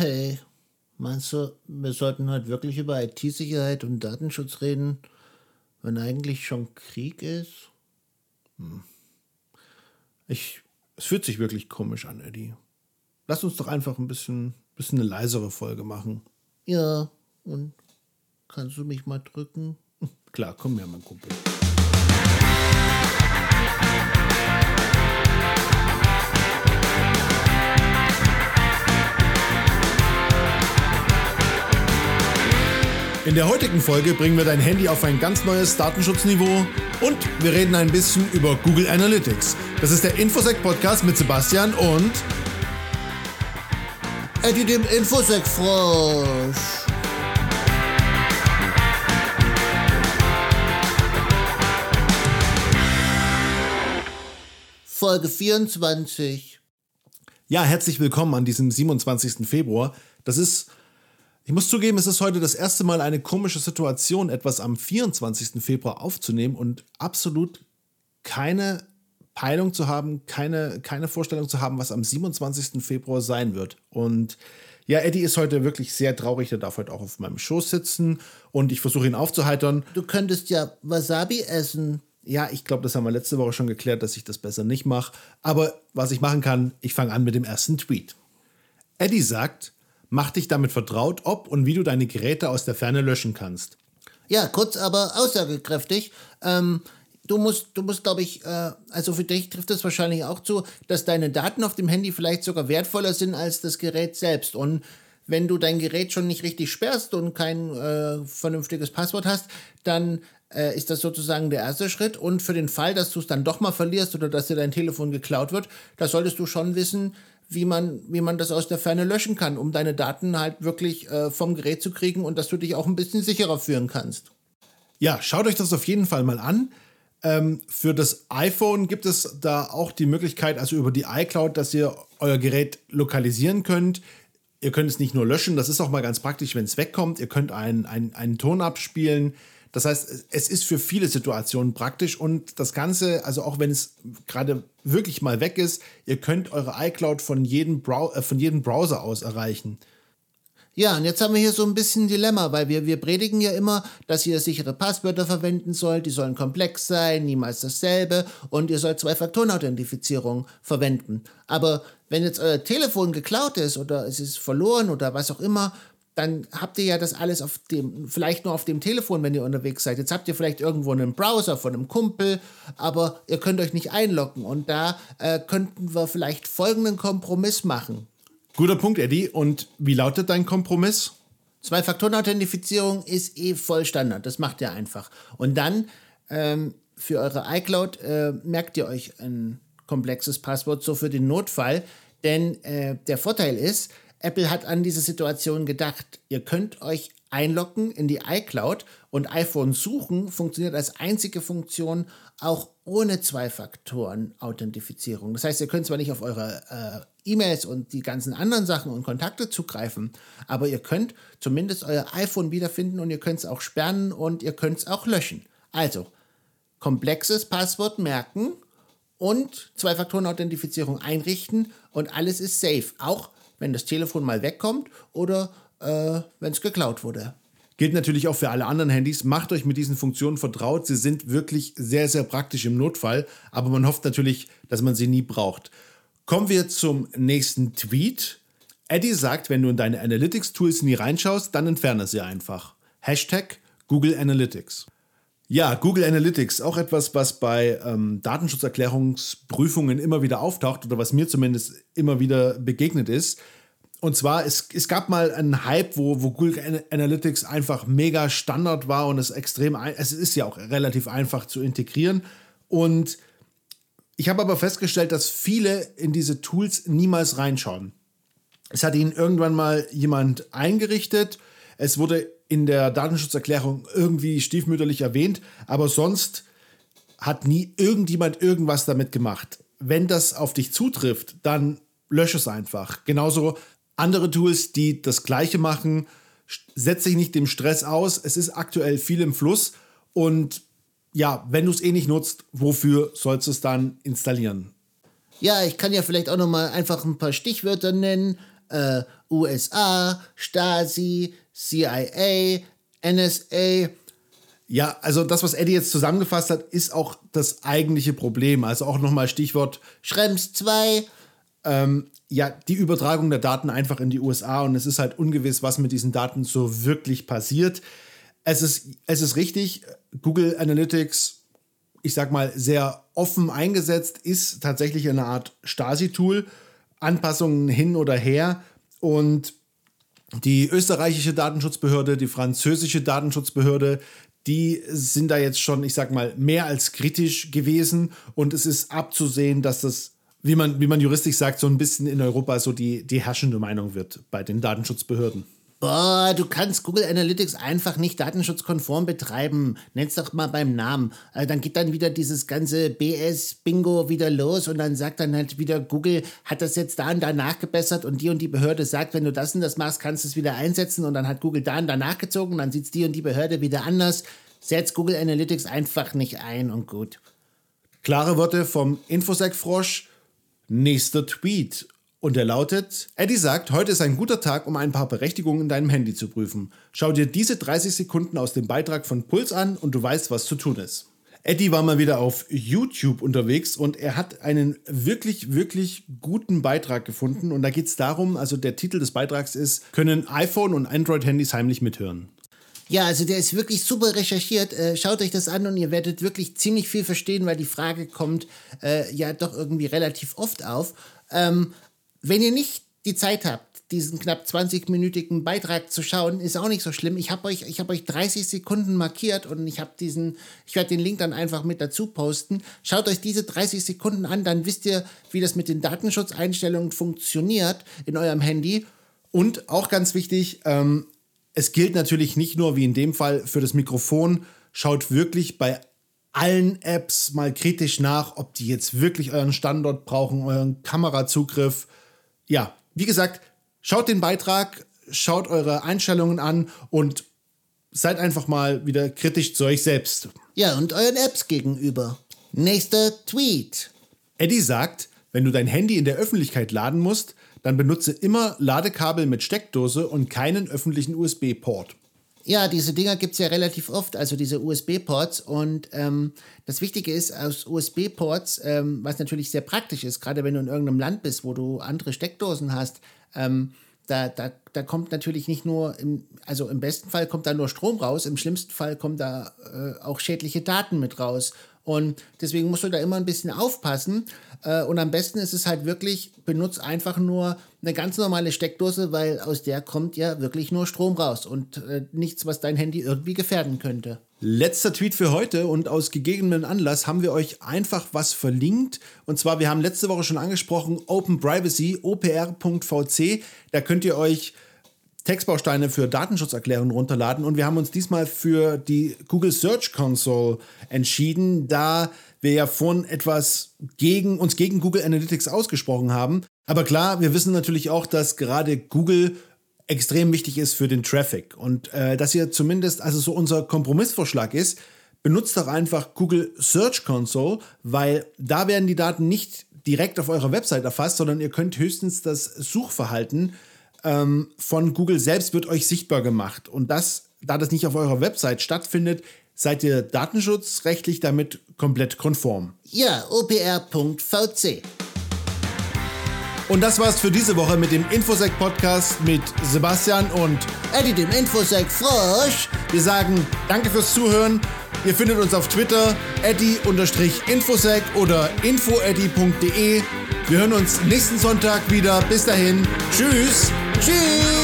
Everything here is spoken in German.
Hey, meinst du, wir sollten heute wirklich über IT-Sicherheit und Datenschutz reden, wenn eigentlich schon Krieg ist? Hm. Ich, es fühlt sich wirklich komisch an, Eddie. Lass uns doch einfach ein bisschen, bisschen eine leisere Folge machen. Ja, und kannst du mich mal drücken? Klar, komm her, mein Kumpel. In der heutigen Folge bringen wir dein Handy auf ein ganz neues Datenschutzniveau und wir reden ein bisschen über Google Analytics. Das ist der Infosec Podcast mit Sebastian und Eddie dem Infosec Frosch. Folge 24. Ja, herzlich willkommen an diesem 27. Februar. Das ist ich muss zugeben, es ist heute das erste Mal eine komische Situation, etwas am 24. Februar aufzunehmen und absolut keine Peilung zu haben, keine, keine Vorstellung zu haben, was am 27. Februar sein wird. Und ja, Eddie ist heute wirklich sehr traurig. Der darf heute auch auf meinem Schoß sitzen und ich versuche ihn aufzuheitern. Du könntest ja Wasabi essen. Ja, ich glaube, das haben wir letzte Woche schon geklärt, dass ich das besser nicht mache. Aber was ich machen kann, ich fange an mit dem ersten Tweet. Eddie sagt, Mach dich damit vertraut, ob und wie du deine Geräte aus der Ferne löschen kannst. Ja, kurz, aber aussagekräftig. Ähm, du musst, du musst, glaube ich, äh, also für dich trifft es wahrscheinlich auch zu, dass deine Daten auf dem Handy vielleicht sogar wertvoller sind als das Gerät selbst. Und wenn du dein Gerät schon nicht richtig sperrst und kein äh, vernünftiges Passwort hast, dann äh, ist das sozusagen der erste Schritt. Und für den Fall, dass du es dann doch mal verlierst oder dass dir dein Telefon geklaut wird, da solltest du schon wissen, wie man, wie man das aus der Ferne löschen kann, um deine Daten halt wirklich äh, vom Gerät zu kriegen und dass du dich auch ein bisschen sicherer führen kannst. Ja, schaut euch das auf jeden Fall mal an. Ähm, für das iPhone gibt es da auch die Möglichkeit, also über die iCloud, dass ihr euer Gerät lokalisieren könnt. Ihr könnt es nicht nur löschen, das ist auch mal ganz praktisch, wenn es wegkommt. Ihr könnt einen, einen, einen Ton abspielen. Das heißt, es ist für viele Situationen praktisch und das Ganze, also auch wenn es gerade wirklich mal weg ist, ihr könnt eure iCloud von jedem, Brow äh, von jedem Browser aus erreichen. Ja, und jetzt haben wir hier so ein bisschen ein Dilemma, weil wir, wir predigen ja immer, dass ihr sichere Passwörter verwenden sollt, die sollen komplex sein, niemals dasselbe und ihr sollt Zwei-Faktoren-Authentifizierung verwenden. Aber wenn jetzt euer Telefon geklaut ist oder es ist verloren oder was auch immer, dann habt ihr ja das alles auf dem, vielleicht nur auf dem Telefon, wenn ihr unterwegs seid. Jetzt habt ihr vielleicht irgendwo einen Browser von einem Kumpel, aber ihr könnt euch nicht einloggen. Und da äh, könnten wir vielleicht folgenden Kompromiss machen. Guter Punkt, Eddie. Und wie lautet dein Kompromiss? Zwei-Faktoren-Authentifizierung ist eh voll Standard. Das macht ihr einfach. Und dann ähm, für eure iCloud äh, merkt ihr euch ein komplexes Passwort so für den Notfall. Denn äh, der Vorteil ist, Apple hat an diese Situation gedacht. Ihr könnt euch einloggen in die iCloud und iPhone suchen funktioniert als einzige Funktion auch ohne Zwei-Faktoren-Authentifizierung. Das heißt, ihr könnt zwar nicht auf eure äh, E-Mails und die ganzen anderen Sachen und Kontakte zugreifen, aber ihr könnt zumindest euer iPhone wiederfinden und ihr könnt es auch sperren und ihr könnt es auch löschen. Also, komplexes Passwort merken und Zwei-Faktoren-Authentifizierung einrichten und alles ist safe. Auch wenn das Telefon mal wegkommt oder äh, wenn es geklaut wurde. Gilt natürlich auch für alle anderen Handys. Macht euch mit diesen Funktionen vertraut. Sie sind wirklich sehr, sehr praktisch im Notfall, aber man hofft natürlich, dass man sie nie braucht. Kommen wir zum nächsten Tweet. Eddie sagt, wenn du in deine Analytics-Tools nie reinschaust, dann entferne sie einfach. Hashtag Google Analytics. Ja, Google Analytics, auch etwas, was bei ähm, Datenschutzerklärungsprüfungen immer wieder auftaucht oder was mir zumindest immer wieder begegnet ist. Und zwar, es, es gab mal einen Hype, wo, wo Google Analytics einfach mega Standard war und es extrem, es ist ja auch relativ einfach zu integrieren. Und ich habe aber festgestellt, dass viele in diese Tools niemals reinschauen. Es hat ihnen irgendwann mal jemand eingerichtet. Es wurde in der Datenschutzerklärung irgendwie stiefmütterlich erwähnt, aber sonst hat nie irgendjemand irgendwas damit gemacht. Wenn das auf dich zutrifft, dann lösche es einfach. Genauso andere Tools, die das gleiche machen, setze dich nicht dem Stress aus. Es ist aktuell viel im Fluss und ja, wenn du es eh nicht nutzt, wofür sollst du es dann installieren? Ja, ich kann ja vielleicht auch noch mal einfach ein paar Stichwörter nennen. Äh, USA, Stasi, CIA, NSA. Ja, also das, was Eddie jetzt zusammengefasst hat, ist auch das eigentliche Problem. Also auch nochmal Stichwort Schrems 2. Ähm, ja, die Übertragung der Daten einfach in die USA und es ist halt ungewiss, was mit diesen Daten so wirklich passiert. Es ist, es ist richtig, Google Analytics, ich sag mal, sehr offen eingesetzt, ist tatsächlich eine Art Stasi-Tool. Anpassungen hin oder her. Und die österreichische Datenschutzbehörde, die französische Datenschutzbehörde, die sind da jetzt schon, ich sag mal, mehr als kritisch gewesen. Und es ist abzusehen, dass das, wie man, wie man juristisch sagt, so ein bisschen in Europa so die, die herrschende Meinung wird bei den Datenschutzbehörden. Boah, du kannst Google Analytics einfach nicht datenschutzkonform betreiben. Nenn's doch mal beim Namen. Also dann geht dann wieder dieses ganze BS-Bingo wieder los und dann sagt dann halt wieder, Google hat das jetzt da und da nachgebessert und die und die Behörde sagt, wenn du das und das machst, kannst du es wieder einsetzen und dann hat Google da und da nachgezogen und dann sieht's die und die Behörde wieder anders. Setzt Google Analytics einfach nicht ein und gut. Klare Worte vom Infosec-Frosch. Nächster Tweet. Und er lautet, Eddie sagt, heute ist ein guter Tag, um ein paar Berechtigungen in deinem Handy zu prüfen. Schau dir diese 30 Sekunden aus dem Beitrag von Puls an und du weißt, was zu tun ist. Eddie war mal wieder auf YouTube unterwegs und er hat einen wirklich, wirklich guten Beitrag gefunden. Und da geht es darum, also der Titel des Beitrags ist, können iPhone und Android-Handys heimlich mithören. Ja, also der ist wirklich super recherchiert. Äh, schaut euch das an und ihr werdet wirklich ziemlich viel verstehen, weil die Frage kommt äh, ja doch irgendwie relativ oft auf. Ähm, wenn ihr nicht die Zeit habt, diesen knapp 20-minütigen Beitrag zu schauen, ist auch nicht so schlimm. Ich habe euch, hab euch 30 Sekunden markiert und ich habe diesen, ich werde den Link dann einfach mit dazu posten. Schaut euch diese 30 Sekunden an, dann wisst ihr, wie das mit den Datenschutzeinstellungen funktioniert in eurem Handy. Und auch ganz wichtig, ähm, es gilt natürlich nicht nur wie in dem Fall für das Mikrofon. Schaut wirklich bei allen Apps mal kritisch nach, ob die jetzt wirklich euren Standort brauchen, euren Kamerazugriff ja, wie gesagt, schaut den Beitrag, schaut eure Einstellungen an und seid einfach mal wieder kritisch zu euch selbst. Ja, und euren Apps gegenüber. Nächster Tweet. Eddie sagt, wenn du dein Handy in der Öffentlichkeit laden musst, dann benutze immer Ladekabel mit Steckdose und keinen öffentlichen USB-Port. Ja, diese Dinger gibt es ja relativ oft, also diese USB-Ports. Und ähm, das Wichtige ist, aus USB-Ports, ähm, was natürlich sehr praktisch ist, gerade wenn du in irgendeinem Land bist, wo du andere Steckdosen hast, ähm, da, da, da kommt natürlich nicht nur, im, also im besten Fall kommt da nur Strom raus, im schlimmsten Fall kommen da äh, auch schädliche Daten mit raus. Und deswegen musst du da immer ein bisschen aufpassen. Äh, und am besten ist es halt wirklich, benutzt einfach nur eine ganz normale Steckdose, weil aus der kommt ja wirklich nur Strom raus und äh, nichts, was dein Handy irgendwie gefährden könnte. Letzter Tweet für heute und aus gegebenem Anlass haben wir euch einfach was verlinkt. Und zwar, wir haben letzte Woche schon angesprochen, Open Privacy, opr.vc. Da könnt ihr euch Textbausteine für Datenschutzerklärungen runterladen und wir haben uns diesmal für die Google Search Console entschieden, da wir ja vorhin etwas gegen uns gegen Google Analytics ausgesprochen haben. Aber klar, wir wissen natürlich auch, dass gerade Google extrem wichtig ist für den Traffic und äh, dass ihr zumindest, also so unser Kompromissvorschlag ist, benutzt doch einfach Google Search Console, weil da werden die Daten nicht direkt auf eurer Website erfasst, sondern ihr könnt höchstens das Suchverhalten ähm, von Google selbst wird euch sichtbar gemacht. Und das, da das nicht auf eurer Website stattfindet, seid ihr datenschutzrechtlich damit komplett konform. Ja, opr.vc. Und das war's für diese Woche mit dem Infosec Podcast mit Sebastian und Eddie dem Infosec Frosch. Wir sagen Danke fürs Zuhören. Ihr findet uns auf Twitter eddy-infosec oder infoeddy.de. Wir hören uns nächsten Sonntag wieder. Bis dahin. Tschüss. Tschüss.